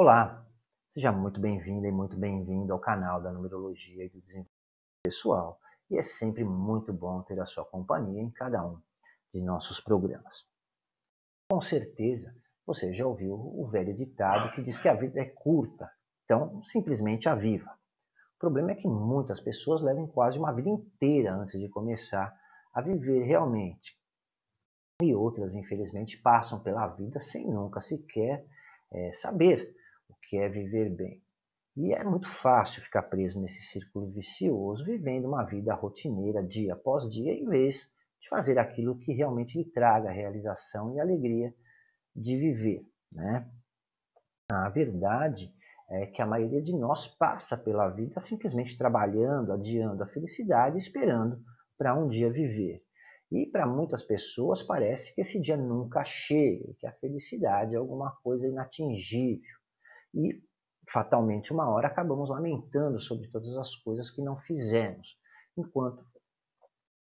Olá, seja muito bem-vinda e muito bem-vindo ao canal da Numerologia e do Desenvolvimento Pessoal. E é sempre muito bom ter a sua companhia em cada um de nossos programas. Com certeza, você já ouviu o velho ditado que diz que a vida é curta, então simplesmente a viva. O problema é que muitas pessoas levam quase uma vida inteira antes de começar a viver realmente. E outras, infelizmente, passam pela vida sem nunca sequer é, saber que é viver bem. E é muito fácil ficar preso nesse círculo vicioso, vivendo uma vida rotineira dia após dia, em vez de fazer aquilo que realmente lhe traga realização e alegria de viver. Né? A verdade é que a maioria de nós passa pela vida simplesmente trabalhando, adiando a felicidade, esperando para um dia viver. E para muitas pessoas parece que esse dia nunca chega, que a felicidade é alguma coisa inatingível. E fatalmente, uma hora acabamos lamentando sobre todas as coisas que não fizemos, enquanto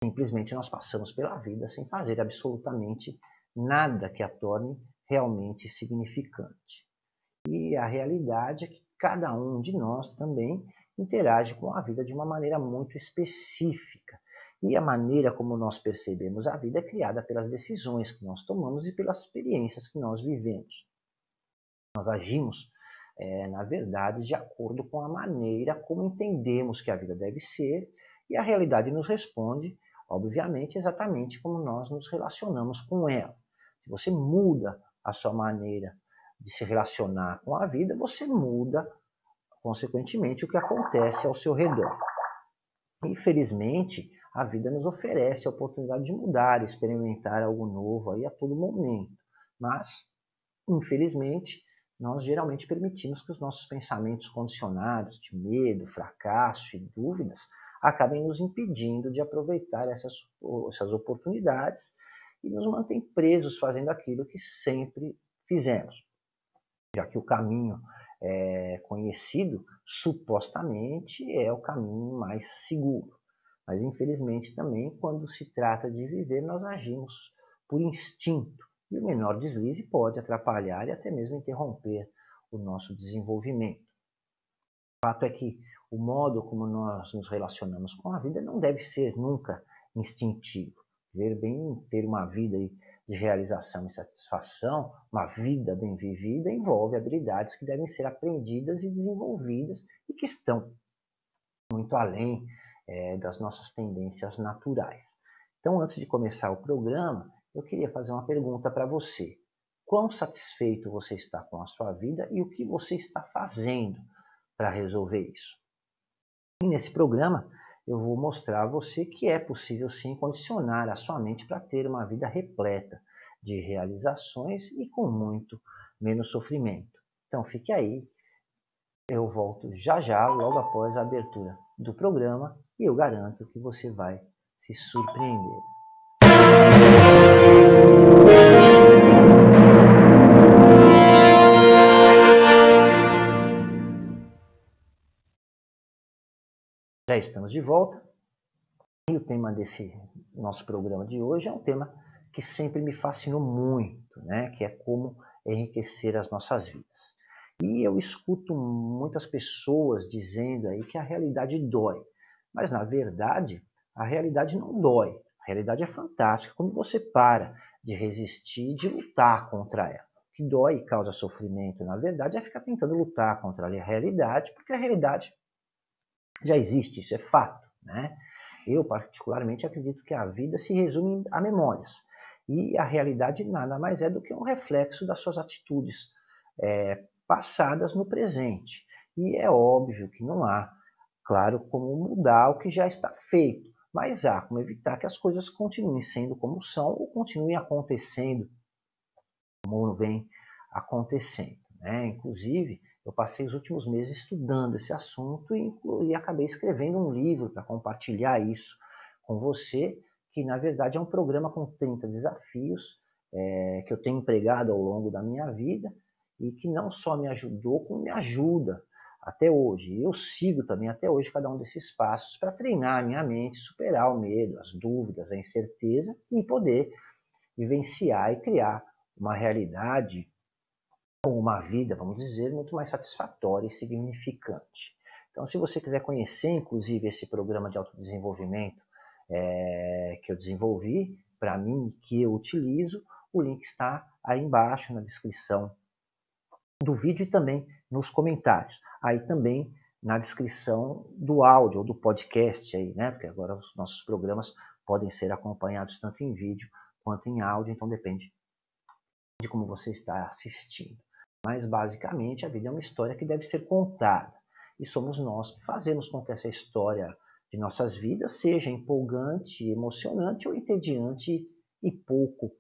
simplesmente nós passamos pela vida sem fazer absolutamente nada que a torne realmente significante. E a realidade é que cada um de nós também interage com a vida de uma maneira muito específica. E a maneira como nós percebemos a vida é criada pelas decisões que nós tomamos e pelas experiências que nós vivemos. Nós agimos, é, na verdade, de acordo com a maneira como entendemos que a vida deve ser, e a realidade nos responde, obviamente, exatamente como nós nos relacionamos com ela. Se você muda a sua maneira de se relacionar com a vida, você muda, consequentemente, o que acontece ao seu redor. Infelizmente, a vida nos oferece a oportunidade de mudar, experimentar algo novo aí a todo momento. Mas, infelizmente, nós geralmente permitimos que os nossos pensamentos condicionados de medo, fracasso e dúvidas acabem nos impedindo de aproveitar essas, essas oportunidades e nos mantém presos fazendo aquilo que sempre fizemos. Já que o caminho é, conhecido supostamente é o caminho mais seguro. Mas infelizmente também, quando se trata de viver, nós agimos por instinto. E o menor deslize pode atrapalhar e até mesmo interromper o nosso desenvolvimento. O fato é que o modo como nós nos relacionamos com a vida não deve ser nunca instintivo. Ver bem, ter uma vida de realização e satisfação, uma vida bem vivida, envolve habilidades que devem ser aprendidas e desenvolvidas e que estão muito além é, das nossas tendências naturais. Então, antes de começar o programa, eu queria fazer uma pergunta para você. Quão satisfeito você está com a sua vida e o que você está fazendo para resolver isso? E nesse programa, eu vou mostrar a você que é possível sim condicionar a sua mente para ter uma vida repleta de realizações e com muito menos sofrimento. Então fique aí, eu volto já já, logo após a abertura do programa, e eu garanto que você vai se surpreender. Já estamos de volta e o tema desse nosso programa de hoje é um tema que sempre me fascinou muito, né? que é como enriquecer as nossas vidas. E eu escuto muitas pessoas dizendo aí que a realidade dói. Mas, na verdade, a realidade não dói. A realidade é fantástica quando você para de resistir, de lutar contra ela. O que dói e causa sofrimento, na verdade, é ficar tentando lutar contra a realidade, porque a realidade já existe, isso é fato. Né? Eu, particularmente, acredito que a vida se resume a memórias. E a realidade nada mais é do que um reflexo das suas atitudes é, passadas no presente. E é óbvio que não há Claro, como mudar o que já está feito, mas há como evitar que as coisas continuem sendo como são ou continuem acontecendo como vem acontecendo. Né? Inclusive, eu passei os últimos meses estudando esse assunto e, e acabei escrevendo um livro para compartilhar isso com você, que na verdade é um programa com 30 desafios é, que eu tenho empregado ao longo da minha vida e que não só me ajudou, como me ajuda até hoje. Eu sigo também até hoje cada um desses passos para treinar a minha mente, superar o medo, as dúvidas, a incerteza e poder vivenciar e criar uma realidade uma vida, vamos dizer, muito mais satisfatória e significante. Então, se você quiser conhecer, inclusive, esse programa de autodesenvolvimento é, que eu desenvolvi, para mim, que eu utilizo, o link está aí embaixo na descrição do vídeo e também nos comentários. Aí também na descrição do áudio ou do podcast aí, né? Porque agora os nossos programas podem ser acompanhados tanto em vídeo quanto em áudio, então depende de como você está assistindo. Mas basicamente a vida é uma história que deve ser contada. E somos nós que fazemos com que essa história de nossas vidas seja empolgante, emocionante ou entediante e pouco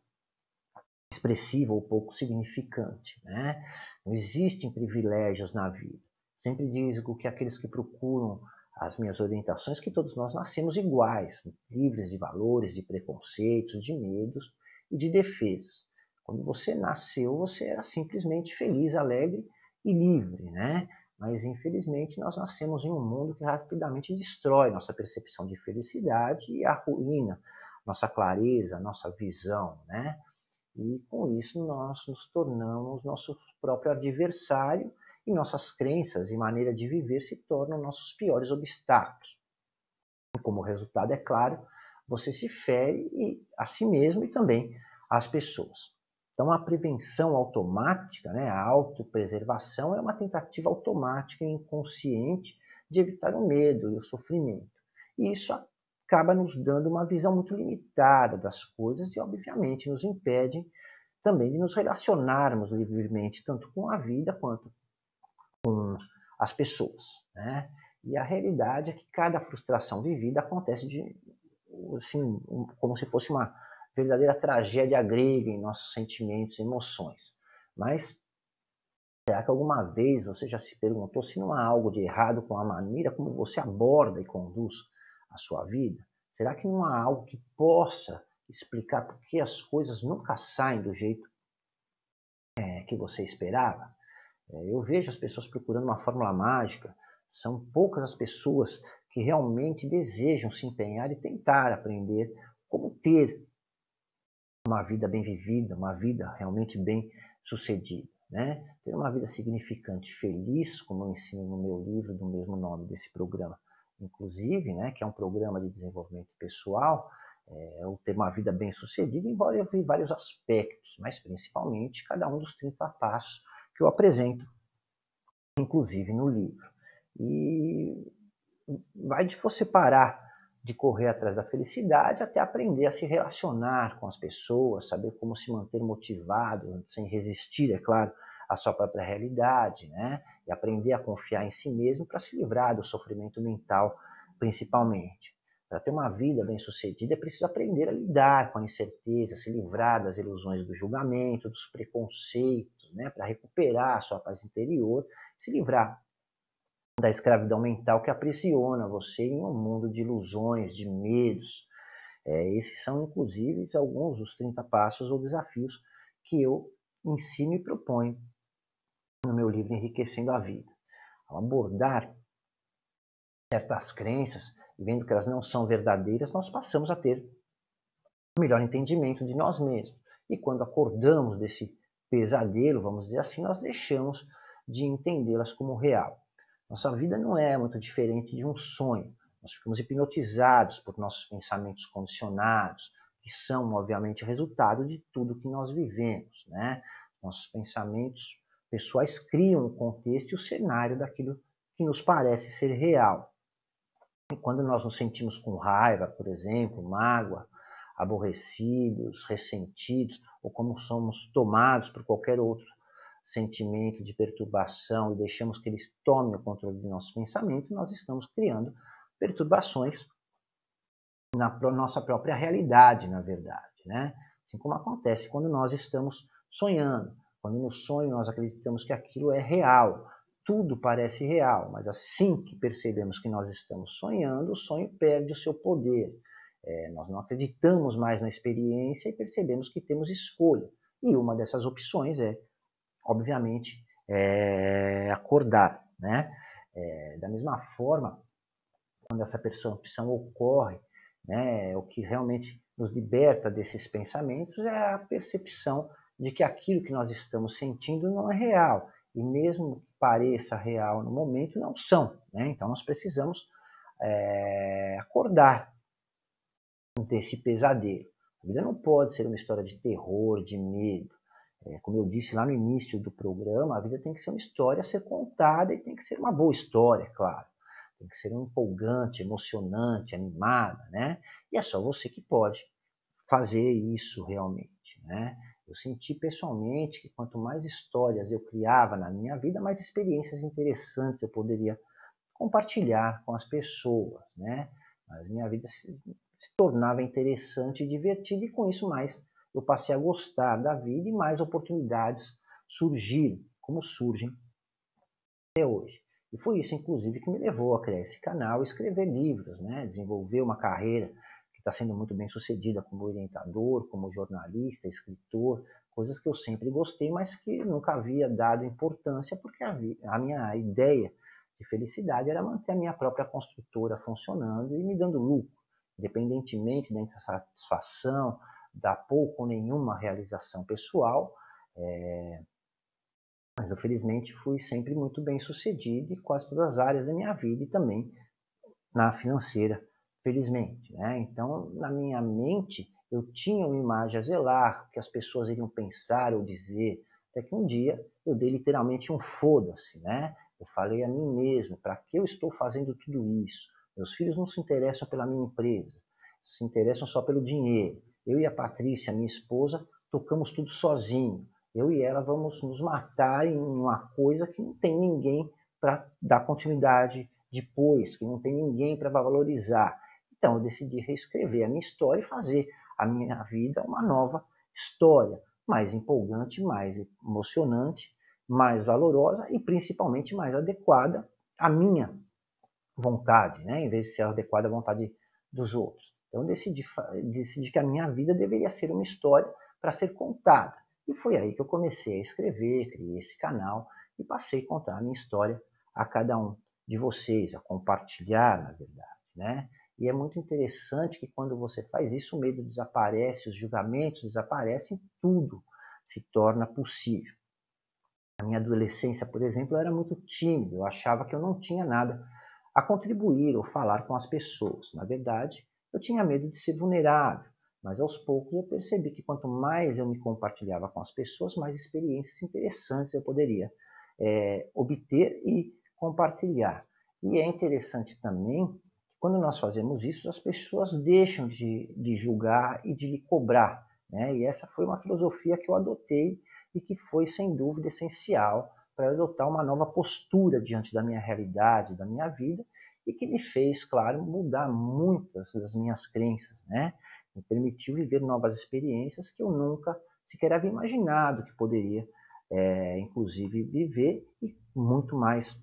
expressiva ou pouco significante. Né? Não existem privilégios na vida. Sempre digo que aqueles que procuram as minhas orientações, que todos nós nascemos iguais, livres de valores, de preconceitos, de medos e de defesas. Quando você nasceu, você era simplesmente feliz, alegre e livre, né? Mas infelizmente nós nascemos em um mundo que rapidamente destrói nossa percepção de felicidade e arruína nossa clareza, nossa visão, né? E com isso nós nos tornamos nosso próprio adversário e nossas crenças e maneira de viver se tornam nossos piores obstáculos. Como resultado, é claro, você se fere a si mesmo e também às pessoas. Então, a prevenção automática, né, a autopreservação, é uma tentativa automática e inconsciente de evitar o medo e o sofrimento. E isso acaba nos dando uma visão muito limitada das coisas e, obviamente, nos impede também de nos relacionarmos livremente, tanto com a vida quanto com as pessoas. Né? E a realidade é que cada frustração vivida acontece de, assim, como se fosse uma verdadeira tragédia grega em nossos sentimentos e emoções. Mas será que alguma vez você já se perguntou se não há algo de errado com a maneira como você aborda e conduz a sua vida? Será que não há algo que possa explicar por que as coisas nunca saem do jeito é, que você esperava? É, eu vejo as pessoas procurando uma fórmula mágica. São poucas as pessoas que realmente desejam se empenhar e tentar aprender como ter uma vida bem vivida, uma vida realmente bem sucedida. Né? Ter uma vida significante, feliz, como eu ensino no meu livro do mesmo nome desse programa, inclusive, né, que é um programa de desenvolvimento pessoal, é, o ter uma vida bem sucedida envolve vários aspectos, mas principalmente cada um dos 30 passos que eu apresento, inclusive no livro. E vai de você parar de correr atrás da felicidade até aprender a se relacionar com as pessoas, saber como se manter motivado, sem resistir, é claro, à sua própria realidade, né? E aprender a confiar em si mesmo para se livrar do sofrimento mental, principalmente. Para ter uma vida bem-sucedida, é preciso aprender a lidar com a incerteza, se livrar das ilusões do julgamento, dos preconceitos, né? Para recuperar a sua paz interior, se livrar da escravidão mental que aprisiona você em um mundo de ilusões, de medos. É, esses são, inclusive, alguns dos 30 passos ou desafios que eu ensino e proponho no meu livro Enriquecendo a Vida. Ao abordar certas crenças e vendo que elas não são verdadeiras, nós passamos a ter um melhor entendimento de nós mesmos. E quando acordamos desse pesadelo, vamos dizer assim, nós deixamos de entendê-las como real. Nossa vida não é muito diferente de um sonho. Nós ficamos hipnotizados por nossos pensamentos condicionados, que são, obviamente, resultado de tudo que nós vivemos. Né? Nossos pensamentos pessoais criam o contexto e o cenário daquilo que nos parece ser real. E quando nós nos sentimos com raiva, por exemplo, mágoa, aborrecidos, ressentidos, ou como somos tomados por qualquer outro sentimento de perturbação e deixamos que eles tomem o controle de nosso pensamento, nós estamos criando perturbações na nossa própria realidade, na verdade. Né? Assim como acontece quando nós estamos sonhando. Quando no sonho nós acreditamos que aquilo é real, tudo parece real, mas assim que percebemos que nós estamos sonhando, o sonho perde o seu poder. É, nós não acreditamos mais na experiência e percebemos que temos escolha. E uma dessas opções é obviamente, é, acordar. Né? É, da mesma forma, quando essa percepção ocorre, né, o que realmente nos liberta desses pensamentos é a percepção de que aquilo que nós estamos sentindo não é real. E mesmo que pareça real no momento, não são. Né? Então nós precisamos é, acordar desse pesadelo. A vida não pode ser uma história de terror, de medo. É, como eu disse lá no início do programa, a vida tem que ser uma história a ser contada e tem que ser uma boa história, claro. Tem que ser empolgante, emocionante, animada, né? E é só você que pode fazer isso realmente, né? Eu senti pessoalmente que quanto mais histórias eu criava na minha vida, mais experiências interessantes eu poderia compartilhar com as pessoas, né? Mas minha vida se, se tornava interessante e divertida e com isso mais eu passei a gostar da vida e mais oportunidades surgiram, como surgem até hoje. E foi isso, inclusive, que me levou a criar esse canal e escrever livros, né? desenvolver uma carreira está sendo muito bem sucedida como orientador, como jornalista, escritor, coisas que eu sempre gostei, mas que nunca havia dado importância, porque a minha ideia de felicidade era manter a minha própria construtora funcionando e me dando lucro, independentemente da insatisfação, da pouco ou nenhuma realização pessoal. É... Mas eu felizmente fui sempre muito bem sucedido em quase todas as áreas da minha vida e também na financeira felizmente. Né? Então, na minha mente, eu tinha uma imagem a zelar, que as pessoas iriam pensar ou dizer, até que um dia eu dei literalmente um foda-se, né? Eu falei a mim mesmo, para que eu estou fazendo tudo isso? Meus filhos não se interessam pela minha empresa, se interessam só pelo dinheiro. Eu e a Patrícia, minha esposa, tocamos tudo sozinho. Eu e ela vamos nos matar em uma coisa que não tem ninguém para dar continuidade depois, que não tem ninguém para valorizar. Então eu decidi reescrever a minha história e fazer a minha vida uma nova história, mais empolgante, mais emocionante, mais valorosa e principalmente mais adequada à minha vontade, né? em vez de ser adequada à vontade dos outros. Então decidi, decidi que a minha vida deveria ser uma história para ser contada. E foi aí que eu comecei a escrever, criei esse canal e passei a contar a minha história a cada um de vocês, a compartilhar, na verdade. Né? E é muito interessante que quando você faz isso, o medo desaparece, os julgamentos desaparecem, tudo se torna possível. Na minha adolescência, por exemplo, eu era muito tímido, eu achava que eu não tinha nada a contribuir ou falar com as pessoas. Na verdade, eu tinha medo de ser vulnerável, mas aos poucos eu percebi que quanto mais eu me compartilhava com as pessoas, mais experiências interessantes eu poderia é, obter e compartilhar. E é interessante também quando nós fazemos isso, as pessoas deixam de, de julgar e de cobrar. Né? E essa foi uma filosofia que eu adotei e que foi, sem dúvida, essencial para adotar uma nova postura diante da minha realidade, da minha vida, e que me fez, claro, mudar muitas das minhas crenças, né? Me permitiu viver novas experiências que eu nunca sequer havia imaginado que poderia, é, inclusive, viver e muito mais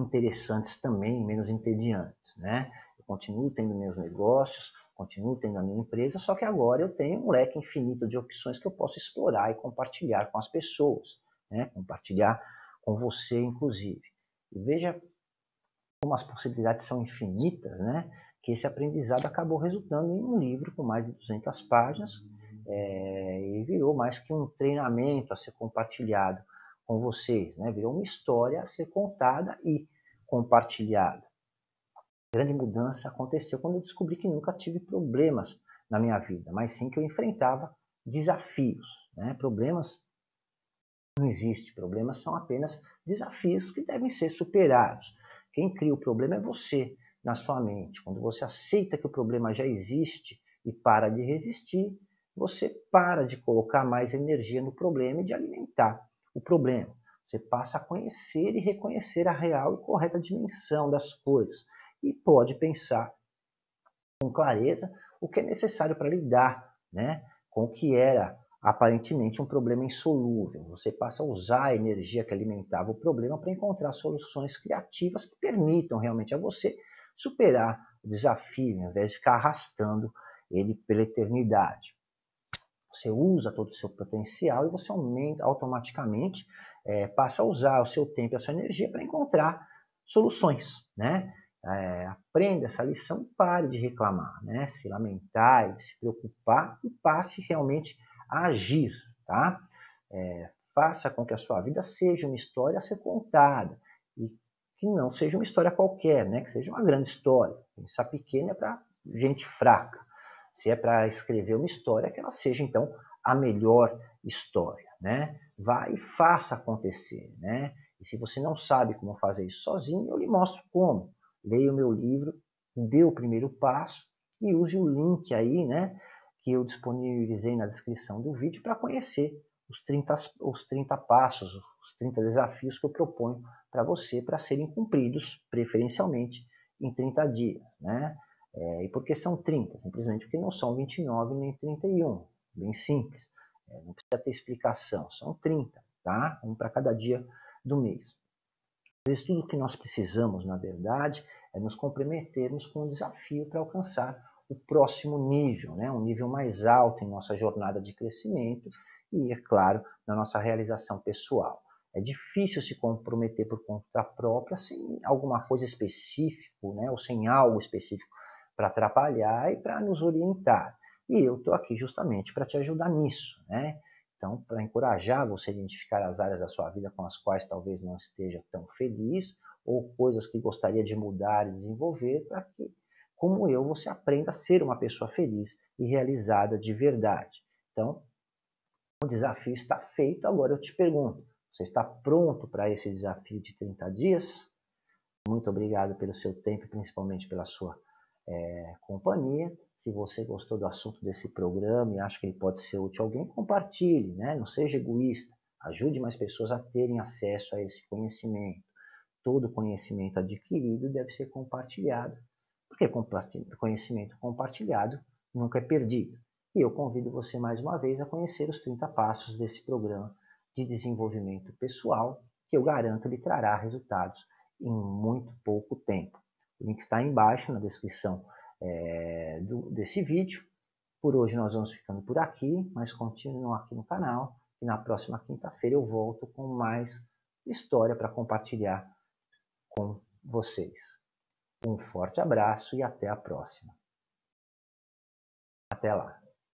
interessantes também, menos entediantes, né? Eu continuo tendo meus negócios, continuo tendo a minha empresa, só que agora eu tenho um leque infinito de opções que eu posso explorar e compartilhar com as pessoas, né? Compartilhar com você, inclusive. Veja como as possibilidades são infinitas, né? Que esse aprendizado acabou resultando em um livro com mais de 200 páginas é, e virou mais que um treinamento a ser compartilhado com vocês, né? Virou uma história a ser contada e compartilhada. A grande mudança aconteceu quando eu descobri que nunca tive problemas na minha vida, mas sim que eu enfrentava desafios. Né? Problemas não existe, problemas são apenas desafios que devem ser superados. Quem cria o problema é você, na sua mente. Quando você aceita que o problema já existe e para de resistir, você para de colocar mais energia no problema e de alimentar o problema. Você passa a conhecer e reconhecer a real e correta dimensão das coisas e pode pensar com clareza o que é necessário para lidar né, com o que era aparentemente um problema insolúvel. Você passa a usar a energia que alimentava o problema para encontrar soluções criativas que permitam realmente a você superar o desafio, ao invés de ficar arrastando ele pela eternidade. Você usa todo o seu potencial e você aumenta automaticamente, é, passa a usar o seu tempo e a sua energia para encontrar soluções. Né? É, aprenda essa lição pare de reclamar, né? se lamentar, se preocupar e passe realmente a agir. tá? É, faça com que a sua vida seja uma história a ser contada e que não seja uma história qualquer, né? Que seja uma grande história. Pensar pequeno é para gente fraca. Se é para escrever uma história, que ela seja então a melhor história, né? Vá e faça acontecer, né? E se você não sabe como fazer isso sozinho, eu lhe mostro como. Leia o meu livro, dê o primeiro passo e use o link aí, né? Que eu disponibilizei na descrição do vídeo para conhecer os 30, os 30 passos, os 30 desafios que eu proponho para você para serem cumpridos, preferencialmente, em 30 dias, né? É, e por que são 30? Simplesmente porque não são 29 nem 31. Bem simples. É, não precisa ter explicação. São 30, tá? Um para cada dia do mês. Mas tudo que nós precisamos, na verdade, é nos comprometermos com o desafio para alcançar o próximo nível, né? um nível mais alto em nossa jornada de crescimento e, é claro, na nossa realização pessoal. É difícil se comprometer por conta própria sem alguma coisa específica, né? ou sem algo específico para atrapalhar e para nos orientar. E eu estou aqui justamente para te ajudar nisso, né? Então, para encorajar você a identificar as áreas da sua vida com as quais talvez não esteja tão feliz, ou coisas que gostaria de mudar e desenvolver, para que, como eu, você aprenda a ser uma pessoa feliz e realizada de verdade. Então, o desafio está feito. Agora eu te pergunto: você está pronto para esse desafio de 30 dias? Muito obrigado pelo seu tempo, principalmente pela sua é, companhia. Se você gostou do assunto desse programa e acha que ele pode ser útil a alguém, compartilhe, né? não seja egoísta. Ajude mais pessoas a terem acesso a esse conhecimento. Todo conhecimento adquirido deve ser compartilhado, porque conhecimento compartilhado nunca é perdido. E eu convido você mais uma vez a conhecer os 30 passos desse programa de desenvolvimento pessoal, que eu garanto lhe trará resultados em muito pouco tempo. O link está embaixo na descrição é, do, desse vídeo. Por hoje nós vamos ficando por aqui, mas continuem aqui no canal e na próxima quinta-feira eu volto com mais história para compartilhar com vocês. Um forte abraço e até a próxima. Até lá.